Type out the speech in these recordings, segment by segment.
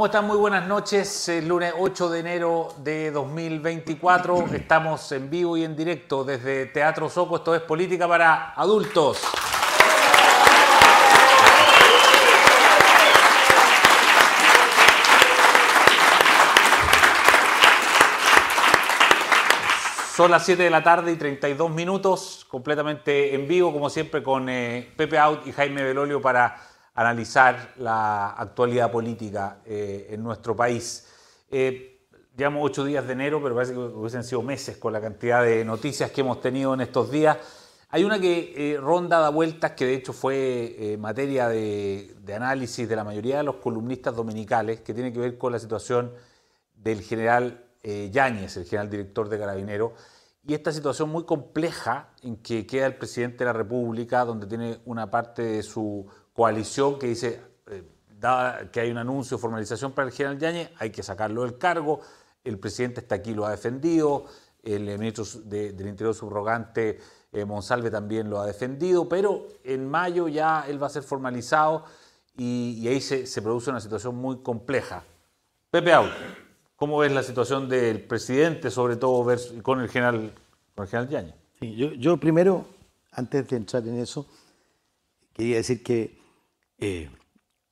¿Cómo están? Muy buenas noches. El lunes 8 de enero de 2024 estamos en vivo y en directo desde Teatro Soco. Esto es Política para Adultos. Son las 7 de la tarde y 32 minutos, completamente en vivo, como siempre, con eh, Pepe Out y Jaime Belolio para analizar la actualidad política eh, en nuestro país. Eh, llevamos ocho días de enero, pero parece que hubiesen sido meses con la cantidad de noticias que hemos tenido en estos días. Hay una que eh, ronda da vueltas, que de hecho fue eh, materia de, análisis de la mayoría de los columnistas dominicales, que tiene que ver con la situación del general Yáñez, el general director de Carabineros, y esta situación muy compleja en que queda el presidente de la República, donde tiene una parte de su coalición que dice, eh, que hay un anuncio de formalización para el general Yañez, hay que sacarlo del cargo, el presidente está aquí, lo ha defendido, el ministro de, del Interior subrogante eh, Monsalve también lo ha defendido, pero en mayo ya él va a ser formalizado y, ahí se, produce una situación muy compleja. Pepe Aul, ¿cómo ves la situación del presidente, sobre todo con el general, con el general Yañez? Yo, yo primero, antes de entrar en eso, quería decir que eh,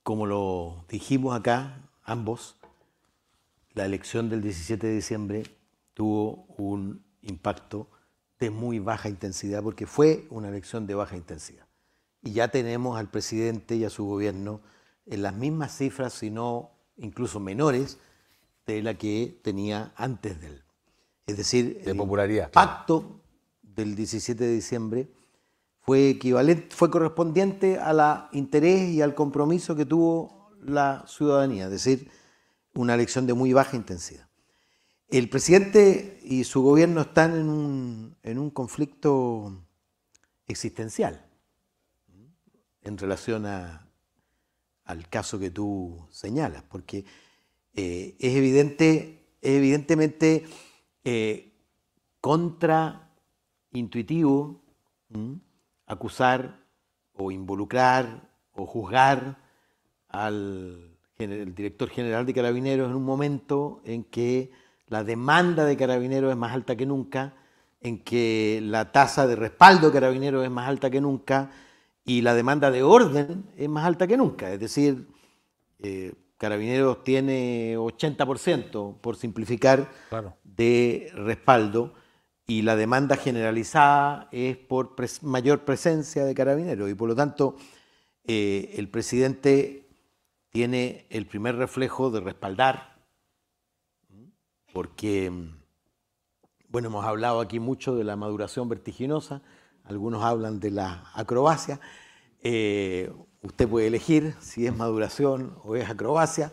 como lo dijimos acá, ambos, la elección del 17 de diciembre tuvo un impacto de muy baja intensidad, porque fue una elección de baja intensidad. Y ya tenemos al presidente y a su gobierno en las mismas cifras, si no incluso menores, de la que tenía antes de él. Es decir, de popularidad, el pacto claro. del 17 de diciembre fue equivalente, fue correspondiente a la interés y al compromiso que tuvo la ciudadanía, es decir, una elección de muy baja intensidad. El presidente y su gobierno están en un, en un conflicto existencial en relación a, al caso que tú señalas, porque eh, es evidente, evidentemente eh, contraintuitivo. Acusar o involucrar o juzgar al el director general de Carabineros en un momento en que la demanda de Carabineros es más alta que nunca, en que la tasa de respaldo de Carabineros es más alta que nunca y la demanda de orden es más alta que nunca. Es decir, eh, Carabineros tiene 80%, por simplificar, claro. de respaldo y la demanda generalizada es por mayor presencia de carabineros. Y por lo tanto eh, el presidente tiene el primer reflejo de respaldar, porque, bueno, hemos hablado aquí mucho de la maduración vertiginosa, algunos hablan de la acrobacia, eh, usted puede elegir si es maduración o es acrobacia,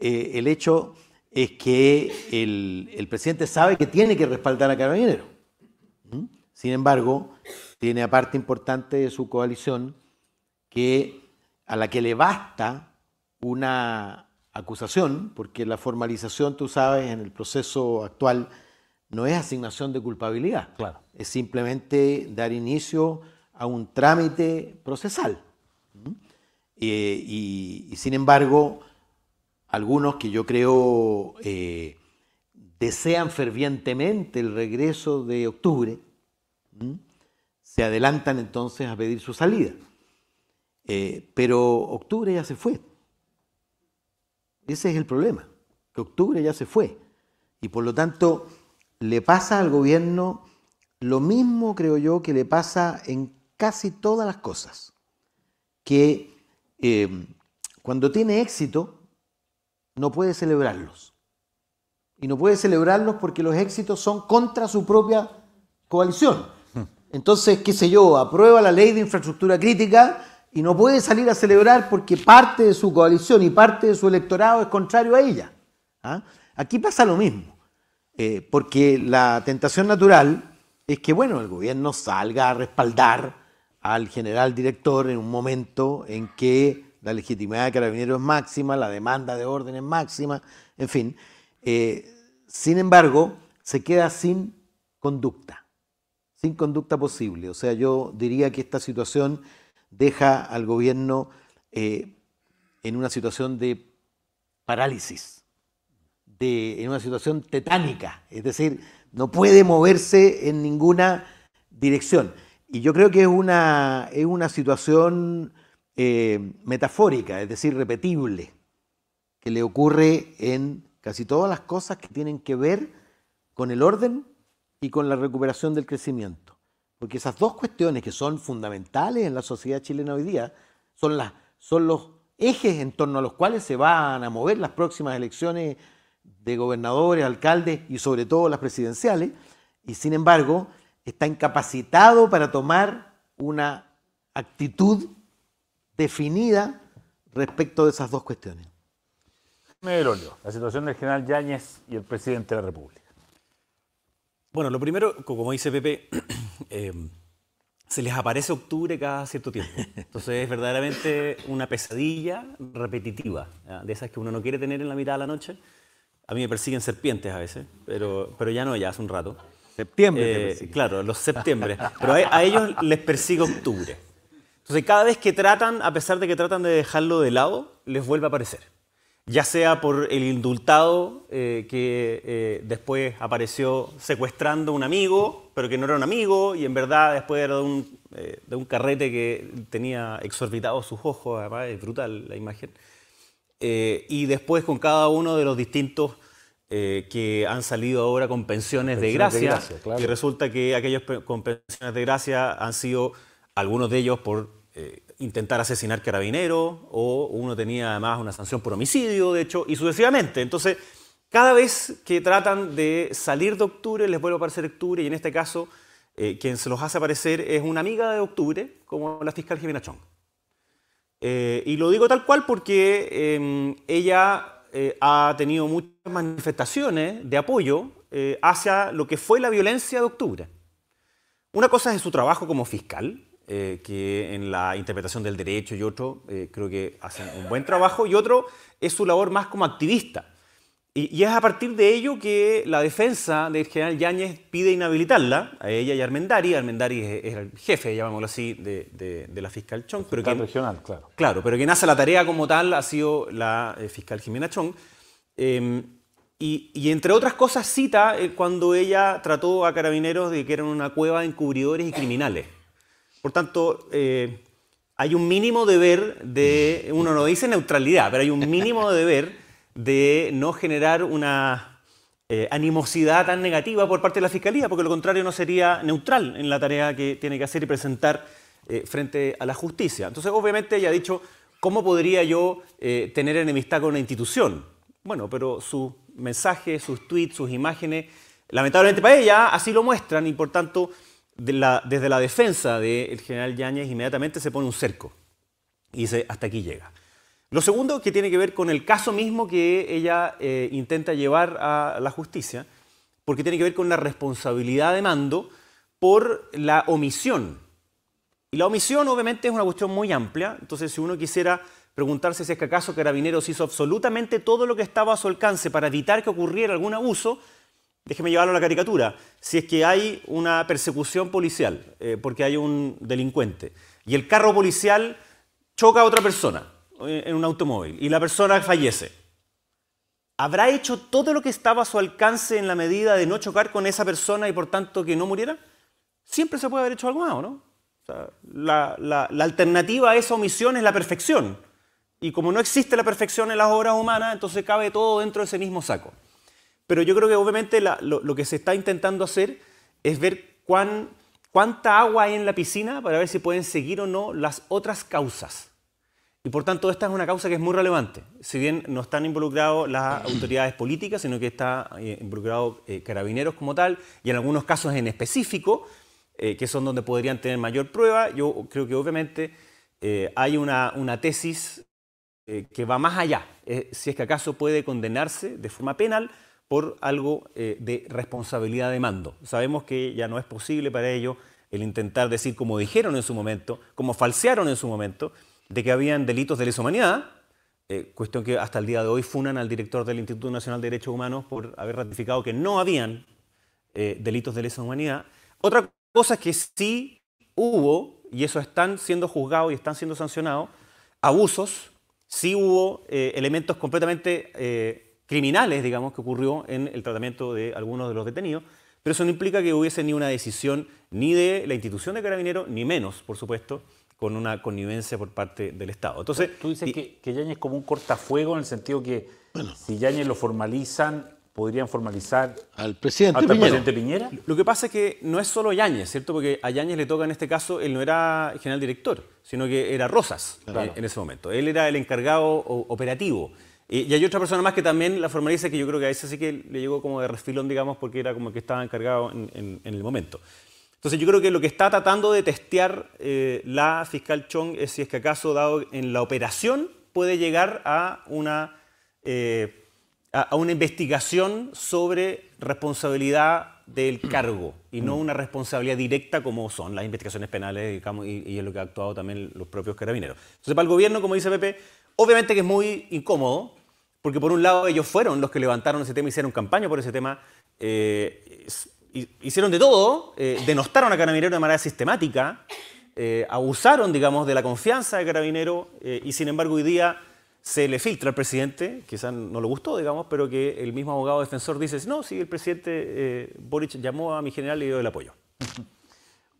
eh, el hecho es que el presidente sabe que tiene que respaldar a carabineros sin embargo, tiene aparte importante de su coalición que a la que le basta una acusación, porque la formalización, tú sabes, en el proceso actual no es asignación de culpabilidad, claro. es simplemente dar inicio a un trámite procesal. Eh, y, y, sin embargo, algunos que yo creo eh, desean fervientemente el regreso de octubre, se adelantan entonces a pedir su salida. Eh, pero octubre ya se fue. Ese es el problema, que octubre ya se fue. Y por lo tanto, le pasa al gobierno lo mismo, creo yo, que le pasa en casi todas las cosas. Que eh, cuando tiene éxito, no puede celebrarlos. Y no puede celebrarlos porque los éxitos son contra su propia coalición. Entonces, qué sé yo, aprueba la ley de infraestructura crítica y no puede salir a celebrar porque parte de su coalición y parte de su electorado es contrario a ella. ¿Ah? Aquí pasa lo mismo, eh, porque la tentación natural es que, bueno, el gobierno salga a respaldar al general director en un momento en que la legitimidad de carabineros es máxima, la demanda de orden es máxima, en fin. Eh, sin embargo, se queda sin conducta sin conducta posible. O sea, yo diría que esta situación deja al gobierno eh, en una situación de parálisis, de, en una situación tetánica, es decir, no puede moverse en ninguna dirección. Y yo creo que es una, es una situación eh, metafórica, es decir, repetible, que le ocurre en casi todas las cosas que tienen que ver con el orden y con la recuperación del crecimiento. Porque esas dos cuestiones que son fundamentales en la sociedad chilena hoy día son, las, son los ejes en torno a los cuales se van a mover las próximas elecciones de gobernadores, alcaldes y sobre todo las presidenciales. Y sin embargo, está incapacitado para tomar una actitud definida respecto de esas dos cuestiones. la situación del general Yáñez y el presidente de la República. Bueno, lo primero, como dice Pepe, eh, se les aparece octubre cada cierto tiempo. Entonces es verdaderamente una pesadilla repetitiva, de esas que uno no quiere tener en la mitad de la noche. A mí me persiguen serpientes a veces, pero, pero ya no, ya hace un rato. Septiembre. Eh, claro, los septiembre. Pero a, ellos les persigue octubre. Entonces cada vez que tratan, a pesar de que tratan de dejarlo de lado, les vuelve a aparecer ya sea por el indultado eh, que eh, después apareció secuestrando a un amigo, pero que no era un amigo, y en verdad después era de un, eh, de un carrete que tenía exorbitados sus ojos, además es brutal la imagen. y después con cada uno de los distintos que han salido ahora con pensiones, de gracia, y resulta que aquellos con pensiones de gracia han sido algunos de ellos por intentar asesinar carabineros o uno tenía además una sanción por homicidio, de hecho, y sucesivamente. Entonces, cada vez que tratan de salir de octubre, les vuelve a aparecer octubre, y en este caso, eh, quien se los hace aparecer es una amiga de octubre, como la fiscal Jimena Chong. Eh, y lo digo tal cual porque em, ella eh, ha tenido muchas manifestaciones de apoyo hacia lo que fue la violencia de octubre. Una cosa es su trabajo como fiscal, eh, que en la interpretación del derecho y otro eh, creo que hacen un buen trabajo, y otro es su labor más como activista. Y, es a partir de ello que la defensa del general Yáñez pide inhabilitarla, a ella y a Armendari. Armendari es, el jefe, llamémoslo así, de, la fiscal Chong. Pero fiscal regional, claro. Claro, pero quien hace la tarea como tal ha sido la eh, fiscal Jimena Chong. Em, y, y, entre otras cosas cita cuando ella trató a carabineros de que eran una cueva de encubridores y criminales. Por tanto, eh, hay un mínimo deber de, uno no dice neutralidad, pero hay un mínimo de deber de no generar una eh, animosidad tan negativa por parte de la Fiscalía, porque lo contrario no sería neutral en la tarea que tiene que hacer y presentar eh, frente a la justicia. Entonces, obviamente, ella ha dicho, ¿cómo podría yo tener enemistad con una institución? Bueno, pero sus mensajes, sus tweets, sus imágenes, lamentablemente para ella, así lo muestran y por tanto desde la defensa del general Yáñez inmediatamente se pone un cerco y dice, hasta aquí llega. Lo segundo que tiene que ver con el caso mismo que ella eh, intenta llevar a la justicia, porque tiene que ver con la responsabilidad de mando por la omisión. Y la omisión obviamente es una cuestión muy amplia, entonces si uno quisiera preguntarse si es que acaso Carabineros hizo absolutamente todo lo que estaba a su alcance para evitar que ocurriera algún abuso, déjeme llevarlo a la caricatura, si es que hay una persecución policial eh, porque hay un delincuente y el carro policial choca a otra persona eh, en un automóvil y la persona fallece, ¿habrá hecho todo lo que estaba a su alcance en la medida de no chocar con esa persona y por tanto que no muriera? Siempre se puede haber hecho algo más, ¿no? la, la alternativa a esa omisión es la perfección. Y como no existe la perfección en las obras humanas, entonces cabe todo dentro de ese mismo saco. Pero yo creo que obviamente lo, que se está intentando hacer es ver cuán, cuánta agua hay en la piscina para ver si pueden seguir o no las otras causas. Y por tanto, esta es una causa que es muy relevante. Si bien no están involucrados las autoridades políticas, sino que está eh, involucrado eh, carabineros como tal, y en algunos casos en específico, eh, que son donde podrían tener mayor prueba, yo creo que obviamente hay una, una tesis que va más allá. si es que acaso puede condenarse de forma penal por algo eh, de responsabilidad de mando. Sabemos que ya no es posible para ellos el intentar decir, como dijeron en su momento, como falsearon en su momento, de que habían delitos de lesa humanidad, eh, cuestión que hasta el día de hoy funan al director del Instituto Nacional de Derechos Humanos por haber ratificado que no habían eh, delitos de lesa humanidad. Otra cosa es que sí hubo, y eso están siendo juzgados y están siendo sancionados, abusos sí hubo elementos completamente criminales, digamos, que ocurrió en el tratamiento de algunos de los detenidos, pero eso no implica que hubiese ni una decisión ni de la institución de Carabineros, ni menos, por supuesto, con una connivencia por parte del Estado. Entonces, Tú dices que, que Yañez es como un cortafuego en el sentido que si Yañez lo formalizan, podrían formalizar Al presidente hasta el Piñera. presidente Piñera. Lo que pasa es que no es solo Yáñez, ¿cierto? Porque a Yáñez le toca en este caso, él no era general director, sino que era Rosas Claro. en ese momento. Él era el encargado o- operativo. Y hay otra persona más que también la formaliza, que yo creo que a ese sí que le llegó como de refilón, digamos, porque era como que estaba encargado en, en- en el momento. Entonces yo creo que lo que está tratando de testear eh, la fiscal Chong es si es que acaso, dado en la operación, puede llegar a una... eh, a una investigación sobre responsabilidad del cargo y no una responsabilidad directa como son las investigaciones penales digamos, y, y es lo que ha actuado también los propios carabineros. Entonces, para el gobierno, como dice Pepe, obviamente que es muy incómodo, porque por un lado ellos fueron los que levantaron ese tema, hicieron campaña por ese tema, eh, hicieron de todo, eh, denostaron a Carabineros de manera sistemática, eh, abusaron, digamos, de la confianza de Carabinero y sin embargo hoy día se le filtra al presidente, quizás no le gustó, digamos, pero que el mismo abogado defensor dice, no, sí, el presidente Boric llamó a mi general y dio el apoyo.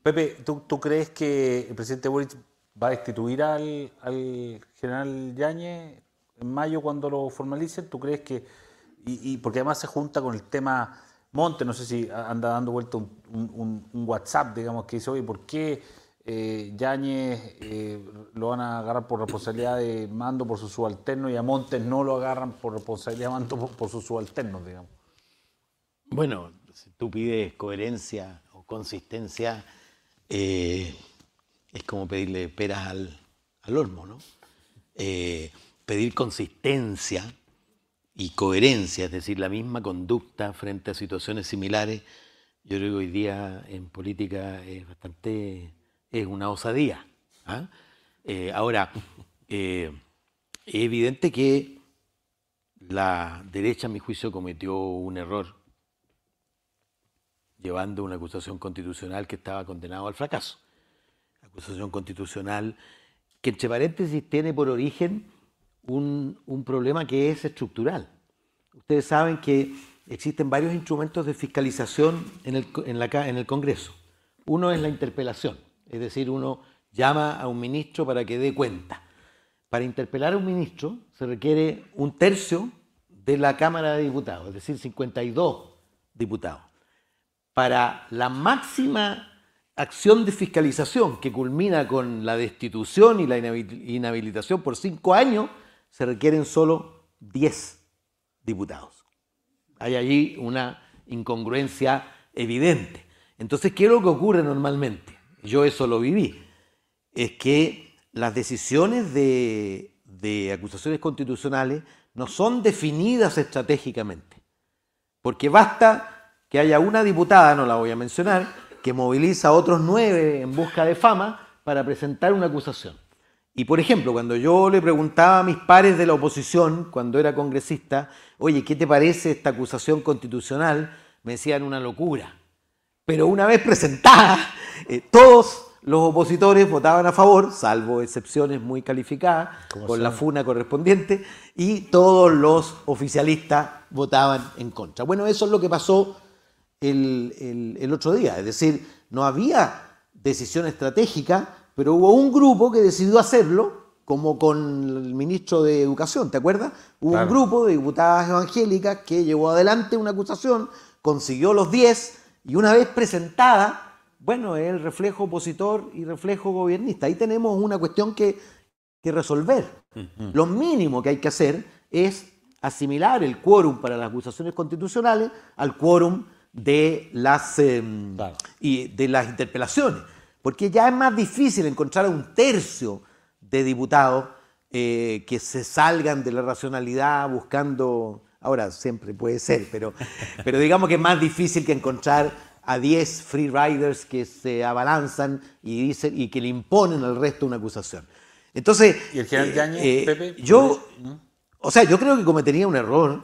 Pepe, ¿tú, tú crees que el presidente Boric va a destituir al, al general Yañez en mayo cuando lo formalicen? ¿Tú crees que.? Y, porque además se junta con el tema Monte, no sé si anda dando vuelta un, WhatsApp, digamos, que dice, oye, ¿por qué eh, Yáñez eh, lo van a agarrar por responsabilidad de mando por su subalterno y a Montes no lo agarran por responsabilidad de mando por, por sus subalternos, digamos? Bueno, si tú pides coherencia o consistencia, eh, es como pedirle peras al, al olmo, ¿no? Eh, pedir consistencia y coherencia, es decir, la misma conducta frente a situaciones similares, yo creo que hoy día en política es bastante, es una osadía. ¿ah? Eh, ahora, eh, es evidente que la derecha, a mi juicio, cometió un error llevando una acusación constitucional que estaba condenado al fracaso. Acusación constitucional que, entre paréntesis, tiene por origen un, un problema que es estructural. Ustedes saben que existen varios instrumentos de fiscalización en el, en la en el Congreso. Uno es la interpelación, es decir, uno llama a un ministro para que dé cuenta. Para interpelar a un ministro se requiere un tercio de la Cámara de Diputados, es decir, 52 diputados. Para la máxima acción de fiscalización que culmina con la destitución y la inhabilitación por cinco años, se requieren solo 10 diputados. Hay allí una incongruencia evidente. Entonces, ¿qué es lo que ocurre normalmente? Yo eso lo viví. Es que las decisiones de, de acusaciones constitucionales no son definidas estratégicamente. Porque basta que haya una diputada, no la voy a mencionar, que moviliza a otros nueve en busca de fama para presentar una acusación. Y por ejemplo, cuando yo le preguntaba a mis pares de la oposición, cuando era congresista, oye, ¿qué te parece esta acusación constitucional? Me decían una locura. Pero una vez presentada, eh, todos los opositores votaban a favor, salvo excepciones muy calificadas, con la funa correspondiente, y todos los oficialistas votaban en contra. Bueno, eso es lo que pasó el, el- el otro día. Es decir, no había decisión estratégica, pero hubo un grupo que decidió hacerlo, como con el ministro de Educación, ¿te acuerdas? Hubo Claro. un grupo de diputadas evangélicas que llevó adelante una acusación, consiguió los 10 y una vez presentada, bueno, es el reflejo opositor y reflejo gobernista. Ahí tenemos una cuestión que, que resolver. Lo mínimo que hay que hacer es asimilar el quórum para las acusaciones constitucionales al quórum de las, em, Claro. y de las interpelaciones. Porque ya es más difícil encontrar a un tercio de diputados eh, que se salgan de la racionalidad buscando, ahora siempre puede ser, pero, pero digamos que es más difícil que encontrar a 10 free riders que se abalanzan y, dicen, y que le imponen al resto una acusación. Entonces, ¿Y el general eh, Yáñez, eh, Pepe? yo, o sea, yo creo que cometería un error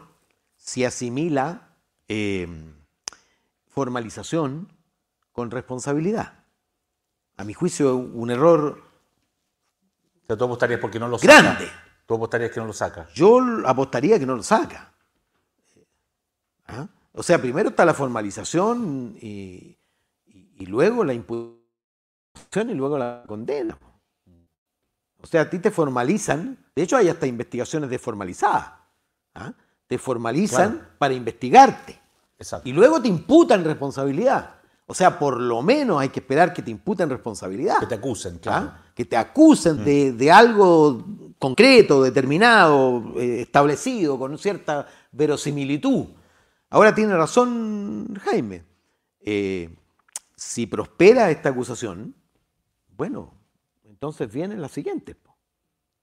si asimila eh, formalización con responsabilidad. A mi juicio, un error O sea, tú apostarías porque no lo saca. grande. ¿Tú apostarías que no lo saca? Yo apostaría que no lo saca. ¿Ah? O sea, primero está la formalización y, y luego la imputación y luego la condena. O sea, a ti te formalizan, de hecho hay hasta investigaciones desformalizadas. ¿ah? Te formalizan Claro. para investigarte. Exacto. Y luego te imputan responsabilidad. O sea, por lo menos hay que esperar que te imputen responsabilidad. Que te acusen, claro. ¿ah? Que te acusen de, de algo concreto, determinado, eh, establecido, con cierta verosimilitud. Ahora tiene razón Jaime. Eh, si prospera esta acusación, bueno, entonces viene la siguiente. po.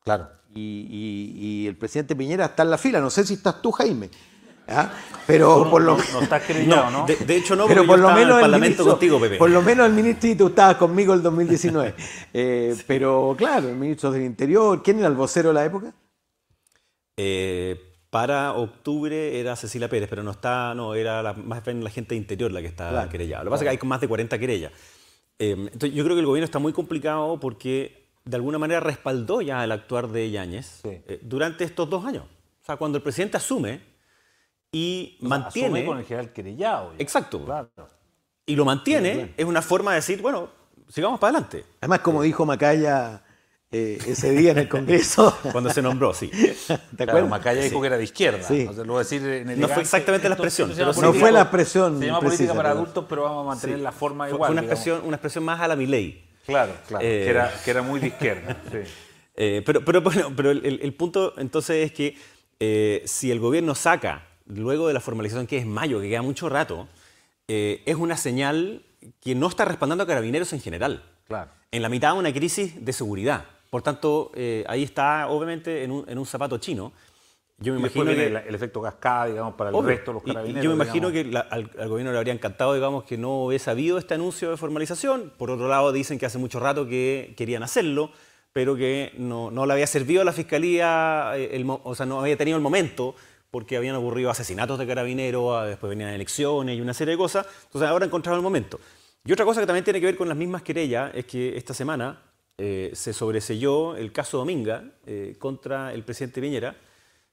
Claro. Y, y- y el presidente Piñera está en la fila. No sé si estás tú, Jaime. ¿Ah? Pero por lo no, no está ¿no? De, de hecho, no, pero por lo estaba en menos el Parlamento ministro, contigo, Pepe. Por lo menos el ministro y tú estabas conmigo el 2019. Eh, Pero claro, el ministro del Interior, ¿quién era el vocero de la época? Eh, para octubre era Cecilia Pérez, pero no está, no, era la- más bien la gente de interior la que está Claro, querellada. Lo que pasa es que hay más de 40 querellas. Eh, entonces, yo creo que el gobierno está muy complicado porque de alguna manera respaldó ya el actuar de Yáñez Sí. eh, durante estos dos años. O sea, cuando el presidente asume y O sea, mantiene... asume con el general querellado. ya. Exacto. Claro. Y lo mantiene, es una forma de decir, bueno, sigamos para adelante. Además, como dijo Macaya eh, ese día en el Congreso. Cuando se nombró, sí. ¿Te Claro? Macaya dijo que era de izquierda. Sí. O sea, lo voy a decir en No fue exactamente la expresión, pero No fue la expresión Se llama precisa, política para adultos, pero vamos a mantener la forma Fue, igual. fue una, digamos. expresión, una expresión más a la Milei. Claro, claro. Eh, que, era, que era muy de izquierda. sí. Eh, pero, pero, bueno, pero el, el- el punto entonces es que eh, si el gobierno saca, luego de la formalización que es mayo, que queda mucho rato, eh, es una señal que no está respaldando a carabineros en general. Claro. En la mitad de una crisis de seguridad. Por tanto, eh, ahí está obviamente en un, en un zapato chino. Yo me Y imagino que... el, el efecto cascada, digamos, para el Obvio. resto de los y carabineros. yo me imagino digamos. que la- al, al gobierno le habría encantado, digamos, que no hubiese habido este anuncio de formalización. Por otro lado, dicen que hace mucho rato que querían hacerlo, pero que no, no le había servido a la fiscalía, eh, el o sea, no había tenido el momento, porque habían ocurrido asesinatos de carabineros, ah, después venían elecciones y una serie de cosas. Entonces, ahora encontrado el momento. Y otra cosa que también tiene que ver con las mismas querellas es que esta semana eh, se sobreselló el caso Dominga eh, contra el presidente Piñera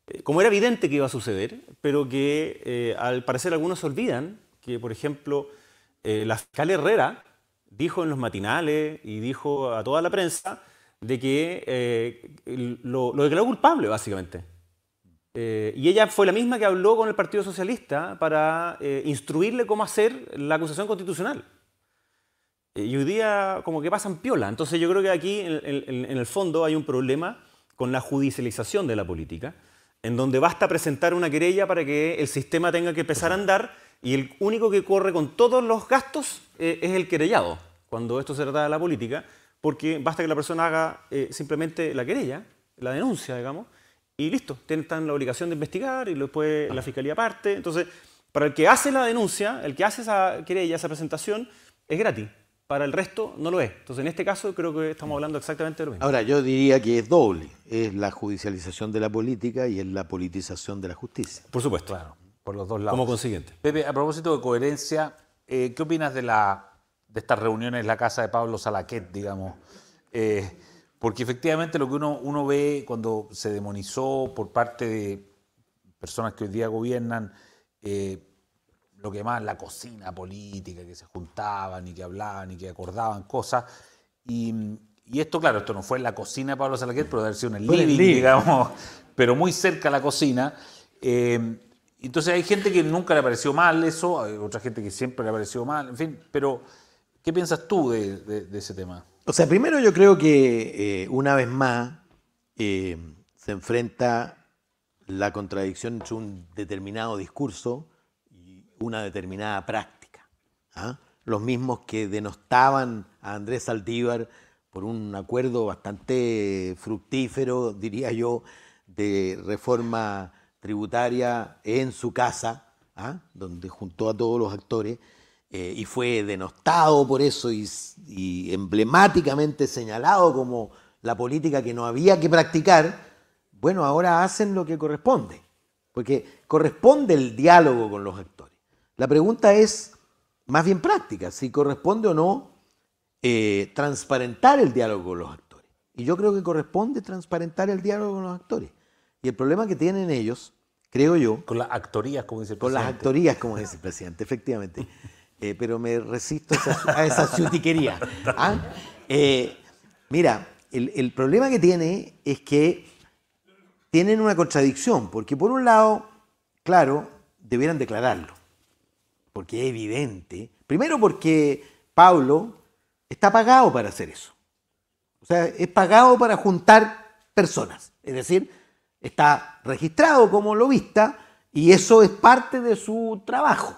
eh, como era evidente que iba a suceder, pero que al parecer algunos olvidan que, por ejemplo, la fiscal Herrera dijo en los matinales y dijo a toda la prensa de que lo, lo declaró culpable, básicamente. Eh, y ella fue la misma que habló con el Partido Socialista para eh, instruirle cómo hacer la acusación constitucional. Eh, Y hoy día como que pasan piola. Entonces yo creo que aquí en, en- el fondo hay un problema con la judicialización de la política, en donde basta presentar una querella para que el sistema tenga que empezar a andar y el único que corre con todos los gastos eh, es el querellado, cuando esto se trata de la política, porque basta que la persona haga simplemente la querella, la denuncia, digamos, y listo, tienen la obligación de investigar y después la fiscalía parte. Entonces, para el que hace la denuncia, el que hace esa querella, esa presentación, es gratis. Para el resto no lo es. Entonces, en este caso creo que estamos hablando exactamente de lo mismo. Ahora, yo diría que es doble. Es la judicialización de la política y es la politización de la justicia. Por supuesto. Claro, por los dos lados. Como consiguiente. Pepe, a propósito de coherencia, eh, ¿qué opinas de, la, de estas reuniones en la casa de Pablo Salaquet, digamos? Eh, porque efectivamente lo que uno, uno ve cuando se demonizó por parte de personas que hoy día gobiernan, eh, lo que llaman la cocina política, que se juntaban y que hablaban y que acordaban cosas. Y, y esto, claro, esto no fue en la cocina de Pablo Salaquet, pero debe haber sido en el living, living. digamos, pero muy cerca a la cocina. Eh, entonces hay gente que nunca le pareció mal eso, hay otra gente que siempre le pareció mal, en fin, pero ¿qué piensas tú de, de- de ese tema? O sea, primero yo creo que eh, una vez más eh, se enfrenta la contradicción entre un determinado discurso y una determinada práctica. ¿ah? Los mismos que denostaban a Andrés Saldívar por un acuerdo bastante fructífero, diría yo, de reforma tributaria en su casa, ¿ah? donde juntó a todos los actores, eh, y fue denostado por eso y, y emblemáticamente señalado como la política que no había que practicar, bueno, ahora hacen lo que corresponde, porque corresponde el diálogo con los actores. La pregunta es más bien práctica, si corresponde o no eh, transparentar el diálogo con los actores. Y yo creo que corresponde transparentar el diálogo con los actores. Y el problema que tienen ellos, creo yo... Con las actorías, como dice el Con las presidente. actorías, como dice el presidente, efectivamente. Eh, pero me resisto a esa, a esa ciutiquería. ¿ah? Eh, mira, el, el problema que tiene es que tienen una contradicción, porque por un lado, claro, debieran declararlo, porque es evidente. Primero porque Pablo está pagado para hacer eso. O sea, es pagado para juntar personas. Es decir, está registrado como lobista y eso es parte de su trabajo.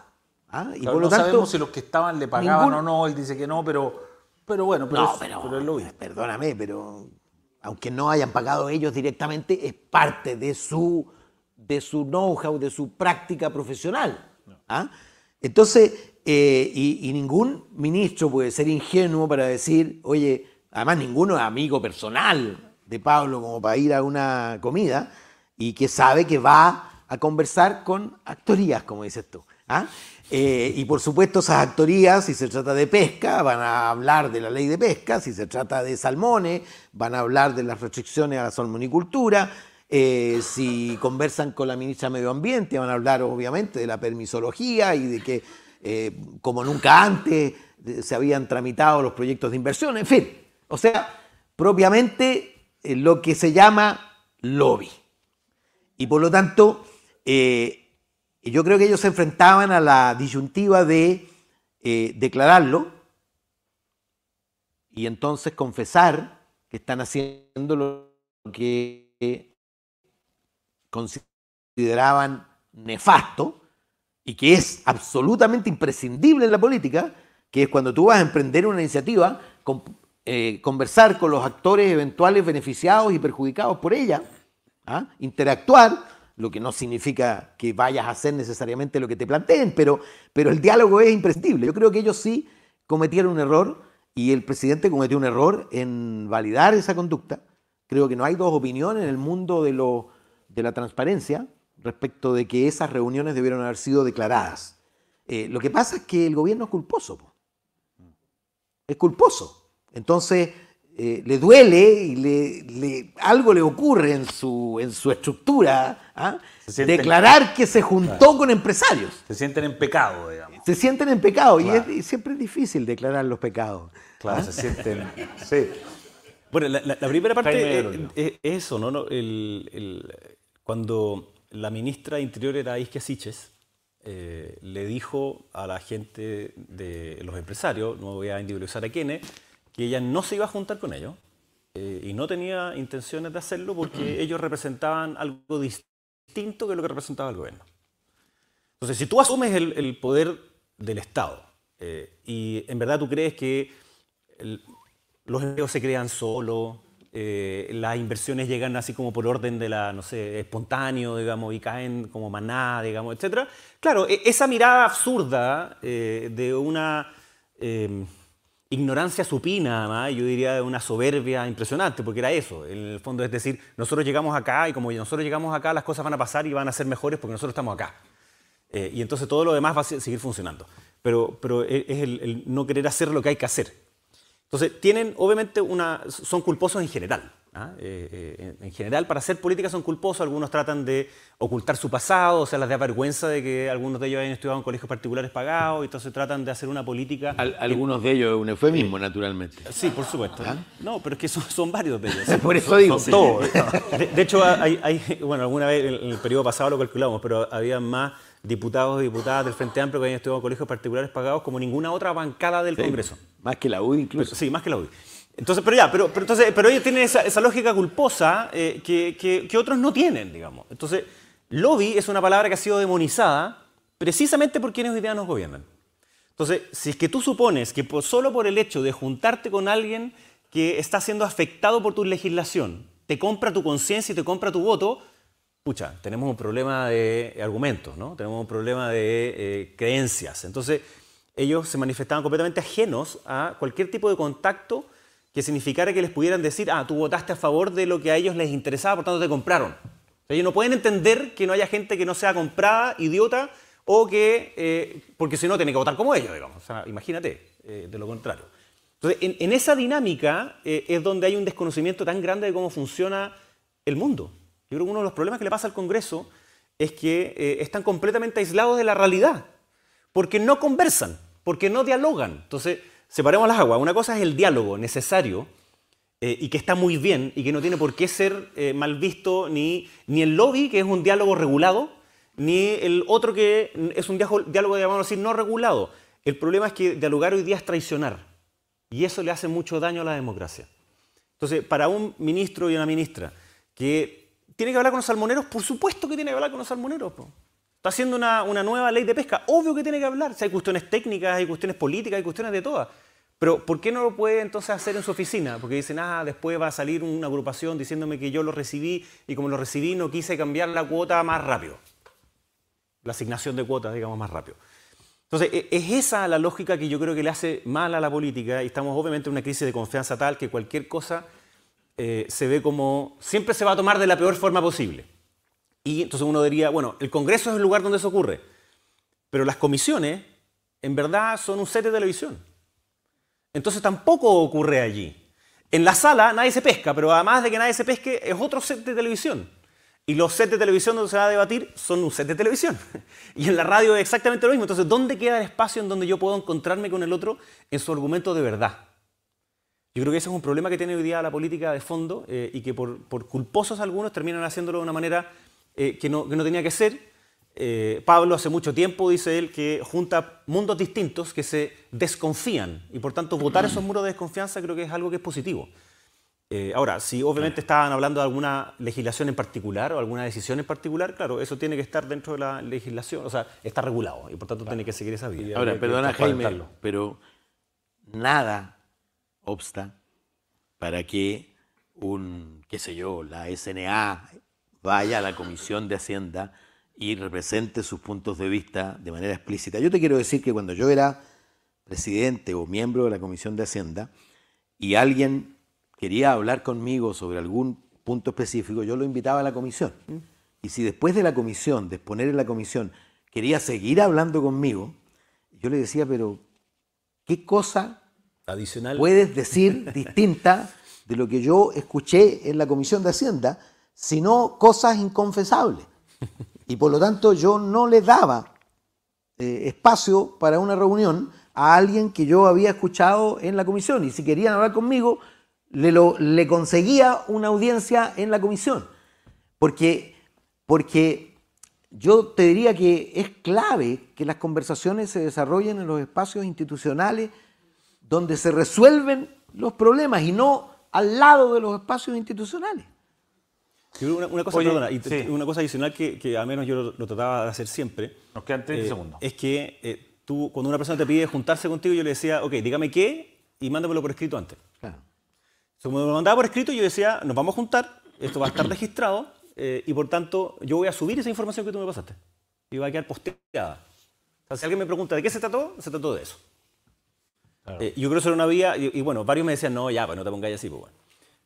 ¿Ah? Y Claro, por lo no tanto, sabemos si los que estaban le pagaban ningún- o no, él dice que no, pero, pero bueno, pero, no, es- pero, pero él lo vi. perdóname, pero aunque no hayan pagado ellos directamente, es parte de su, de su know-how, de su práctica profesional. ¿ah? Entonces, eh, y, y ningún ministro puede ser ingenuo para decir, oye, además ninguno es amigo personal de Pablo como para ir a una comida y que sabe que va a conversar con actorías, como dices tú. ¿ah? Eh, y por supuesto esas actorías, si se trata de pesca, van a hablar de la ley de pesca, si se trata de salmones, van a hablar de las restricciones a la salmonicultura, eh, si conversan con la ministra de Medio Ambiente, van a hablar obviamente de la permisología y de que eh, como nunca antes se habían tramitado los proyectos de inversión, en fin. O sea, propiamente lo que se llama lobby. Y por lo tanto, yo creo que ellos se enfrentaban a la disyuntiva de eh, declararlo y entonces confesar que están haciendo lo que consideraban nefasto y que es absolutamente imprescindible en la política, que es cuando tú vas a emprender una iniciativa, eh, conversar con los actores eventuales beneficiados y perjudicados por ella, ¿ah? interactuar, lo que no significa que vayas a hacer necesariamente lo que te planteen, pero, pero el diálogo es imprescindible. Yo creo que ellos sí cometieron un error y el presidente cometió un error en validar esa conducta. Creo que no hay dos opiniones en el mundo de, lo, de la transparencia respecto de que esas reuniones debieron haber sido declaradas. Eh, lo que pasa es que el gobierno es culposo. po. Es culposo. Entonces, eh, le duele y le, le- algo le ocurre en su, en su estructura ¿ah? Sienten- declarar que se juntó con empresarios. Se sienten en pecado, digamos. Se sienten en pecado y, es- y siempre es difícil declarar los pecados. Claro, se sienten. Sí. Bueno, la, la- la primera parte es, es eso, ¿no? No, el- el- cuando la ministra de Interior era Isquia Siches, eh, le dijo a la gente de los empresarios, no voy a individualizar a quiénes, que ella no se iba a juntar con ellos eh, y no tenía intenciones de hacerlo porque ellos representaban algo distinto que lo que representaba el gobierno. Entonces, si tú asumes el, el poder del Estado eh, y en verdad tú crees que el- los empleos se crean solo, eh, las inversiones llegan así como por orden de la, no sé, espontáneo, digamos, y caen como maná, digamos, etc. Claro, e- esa mirada absurda eh, de una eh, ignorancia supina, además, yo diría una soberbia impresionante, porque era eso, en el fondo es decir, nosotros llegamos acá y como nosotros llegamos acá, las cosas van a pasar y van a ser mejores porque nosotros estamos acá. Eh, y entonces todo lo demás va a se- seguir funcionando. Pero, pero es es el, no querer hacer lo que hay que hacer. Entonces, tienen, obviamente, son culposos en general. ¿Ah? Eh, eh, en en general, para hacer política son culposos. Algunos tratan de ocultar su pasado, o sea, les da vergüenza de que algunos de ellos hayan estudiado en colegios particulares pagados, y entonces tratan de hacer una política. Al- algunos de ellos es un eufemismo, naturalmente. Sí, por supuesto. No, pero es que son, son varios de ellos. Por eso digo. Son todos. De, de hecho, hay, hay- bueno, alguna vez en el periodo pasado lo calculamos, pero había más diputados y diputadas del Frente Amplio que habían estudiado en colegios particulares pagados como ninguna otra bancada del Congreso. Más que la UDI Pero- incluso. sí, más que la UDI. Entonces, pero ya, pero, pero, entonces, pero ellos tienen esa, esa lógica culposa eh, que, que- que otros no tienen, digamos. Entonces, lobby es una palabra que ha sido demonizada precisamente por quienes hoy día nos gobiernan. Entonces, si es que tú supones que por- solo por el hecho de juntarte con alguien que está siendo afectado por tu legislación, te compra tu conciencia y te compra tu voto, pucha, tenemos un problema de argumentos, ¿no? Tenemos un problema de eh, creencias. Entonces, ellos se manifestaban completamente ajenos a cualquier tipo de contacto que significara que les pudieran decir, ah, tú votaste a favor de lo que a ellos les interesaba, por tanto te compraron. Ellos no pueden entender que no haya gente que no sea comprada, idiota, o que, eh, porque si no, tiene que votar como ellos, digamos. O sea, imagínate, eh, de lo contrario. Entonces, en, esa dinámica eh, es donde hay un desconocimiento tan grande de cómo funciona el mundo. Yo creo que uno de los problemas que le pasa al Congreso es que eh, están completamente aislados de la realidad, porque no conversan, porque no dialogan. Entonces, separemos las aguas. Una cosa es el diálogo necesario eh, y que está muy bien y que no tiene por qué ser eh, mal visto ni, ni el lobby, que es un diálogo regulado, ni el otro que es un diálogo, así, no regulado. El problema es que dialogar hoy día es traicionar y eso le hace mucho daño a la democracia. Entonces, para un ministro y una ministra que tiene que hablar con los salmoneros, por supuesto que tiene que hablar con los salmoneros. Está haciendo una, nueva ley de pesca, obvio que tiene que hablar. Hay cuestiones técnicas, hay cuestiones políticas, hay cuestiones de todas. Pero ¿por qué no lo puede entonces hacer en su oficina? Porque dicen, ah, después va a salir una agrupación diciéndome que yo lo recibí y como lo recibí no quise cambiar la cuota más rápido. La asignación de cuotas, digamos, más rápido. Entonces, e, es esa la lógica que yo creo que le hace mal a la política y estamos obviamente en una crisis de confianza tal que cualquier cosa eh, se ve como siempre se va a tomar de la peor forma posible. Y entonces uno diría, bueno, el Congreso es el lugar donde eso ocurre, pero las comisiones en verdad son un set de televisión. Entonces tampoco ocurre allí. En la sala nadie se pesca, pero además de que nadie se pesque, es otro set de televisión. Y los sets de televisión donde se va a debatir son un set de televisión. Y en la radio es exactamente lo mismo. Entonces, ¿dónde queda el espacio en donde yo puedo encontrarme con el otro en su argumento de verdad? Yo creo que ese es un problema que tiene hoy día la política de fondo eh, y que por, culposos algunos terminan haciéndolo de una manera eh, que, no, tenía que ser. Eh, Pablo hace mucho tiempo, dice él, que junta mundos distintos que se desconfían y por tanto votar esos muros de desconfianza creo que es algo que es positivo. ahora, si obviamente estaban hablando de alguna legislación en particular o alguna decisión en particular, claro, eso tiene que estar dentro de la legislación, o sea, está regulado y por tanto tiene que seguir esa vía. Ahora, perdona Jaime, pero nada obsta para que un, qué sé yo, la SNA vaya a la Comisión de Hacienda y represente sus puntos de vista de manera explícita. Yo te quiero decir que cuando yo era presidente o miembro de la Comisión de Hacienda y alguien quería hablar conmigo sobre algún punto específico, yo lo invitaba a la comisión. Mm. Y si después de la comisión, de exponer en la comisión, quería seguir hablando conmigo, yo le decía, pero ¿qué cosa adicional. puedes decir distinta de lo que yo escuché en la Comisión de Hacienda, sino cosas inconfesables. Y por lo tanto yo no le daba eh, espacio para una reunión a alguien que yo había escuchado en la comisión. Y si querían hablar conmigo, le, le conseguía una audiencia en la comisión. Porque, porque yo te diría que es clave que las conversaciones se desarrollen en los espacios institucionales donde se resuelven los problemas y no al lado de los espacios institucionales. Una, cosa, una cosa adicional que, que, al menos yo lo, trataba de hacer siempre. Nos quedan 30 eh, segundos. Es que eh, tú, cuando una persona te pide juntarse contigo, yo le decía, ok, dígame qué y mándamelo por escrito antes. Claro. Como me lo mandaba por escrito, yo decía, nos vamos a juntar, esto va a estar registrado eh, y por tanto yo voy a subir esa información que tú me pasaste. Y va a quedar posteada. O sea, si alguien me pregunta de qué se trató, se trató de eso. Eh, yo creo que eso era una vía, y, bueno, varios me decían, no, ya, pues no te pongas así, pues bueno.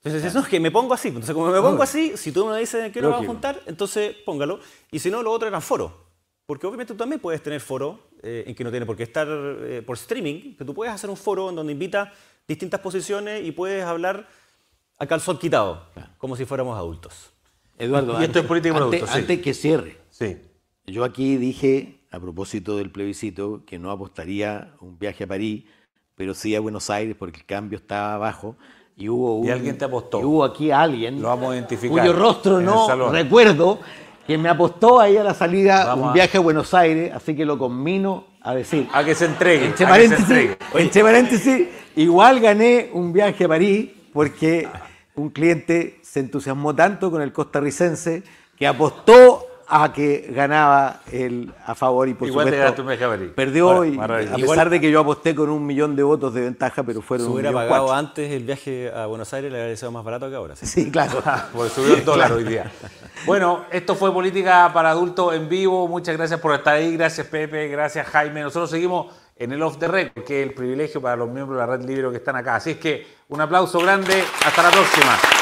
Entonces, eso es que me pongo así. Entonces, como me pongo así, si tú me dices que lo vas a juntar, entonces póngalo. Y si no, lo otro eran foros. Porque obviamente tú también puedes tener foro eh, en que no tiene por qué estar eh, por streaming, que tú puedes hacer un foro en donde invitas distintas posiciones y puedes hablar a calzón quitado, como si fuéramos adultos. Eduardo, y esto es política para adultos. Antes que cierre, sí. yo aquí dije, a propósito del plebiscito, que no apostaría un viaje a París pero sí a Buenos Aires porque el cambio estaba abajo. Y hubo un, y alguien te apostó. hubo aquí alguien Lo vamos a identificar cuyo rostro no recuerdo, que me apostó ahí a la salida un viaje a Buenos Aires, así que lo conmino a decir. A que se entregue. Entre paréntesis, entre paréntesis, igual gané un viaje a París porque un cliente se entusiasmó tanto con el costarricense que apostó a que ganaba el a favor y por Igual supuesto perdió y, a pesar de que yo aposté con un millón de votos de ventaja, pero fueron Si hubiera pagado antes el viaje a Buenos Aires, le habría sido más barato que ahora. Sí, claro. Porque subió el dólar hoy día. Bueno, esto fue Política para Adultos en vivo. Muchas gracias por estar ahí. Gracias Pepe, gracias Jaime. Nosotros seguimos en el Off the Record, que es el privilegio para los miembros de la Red Libre que están acá. Así es que un aplauso grande. Hasta la próxima.